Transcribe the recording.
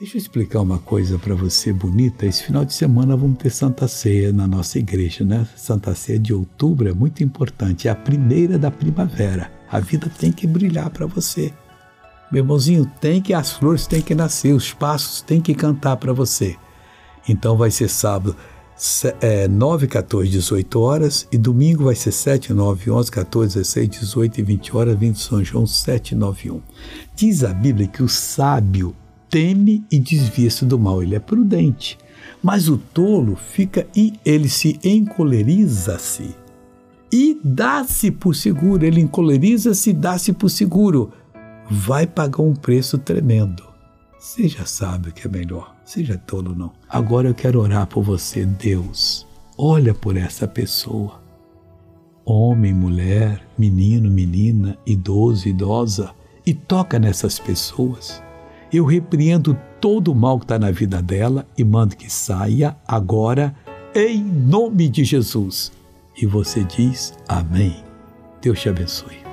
Deixa eu explicar uma coisa para você bonita. Esse final de semana vamos ter Santa Ceia na nossa igreja, né? Santa Ceia de outubro é muito importante, é a primeira da primavera. A vida tem que brilhar para você. Meu irmãozinho, tem que as flores têm que nascer, os passos têm que cantar para você. Então vai ser sábado é, 9, 14, 18 horas e domingo vai ser 7, 9, 11, 14, 16, 18 e 20 horas, vindo São João 7, 9, 1. Diz a Bíblia que o sábio teme e desvia-se do mal, ele é prudente. Mas o tolo fica e ele se encoleriza-se e dá-se por seguro, ele encoleriza-se e dá-se por seguro. Vai pagar um preço tremendo. Você já sabe o que é melhor, seja tolo não. Agora eu quero orar por você, Deus. Olha por essa pessoa. Homem, mulher, menino, menina, idoso, idosa, e toca nessas pessoas eu repreendo todo o mal que está na vida dela e mando que saia agora, em nome de Jesus. E você diz amém. Deus te abençoe.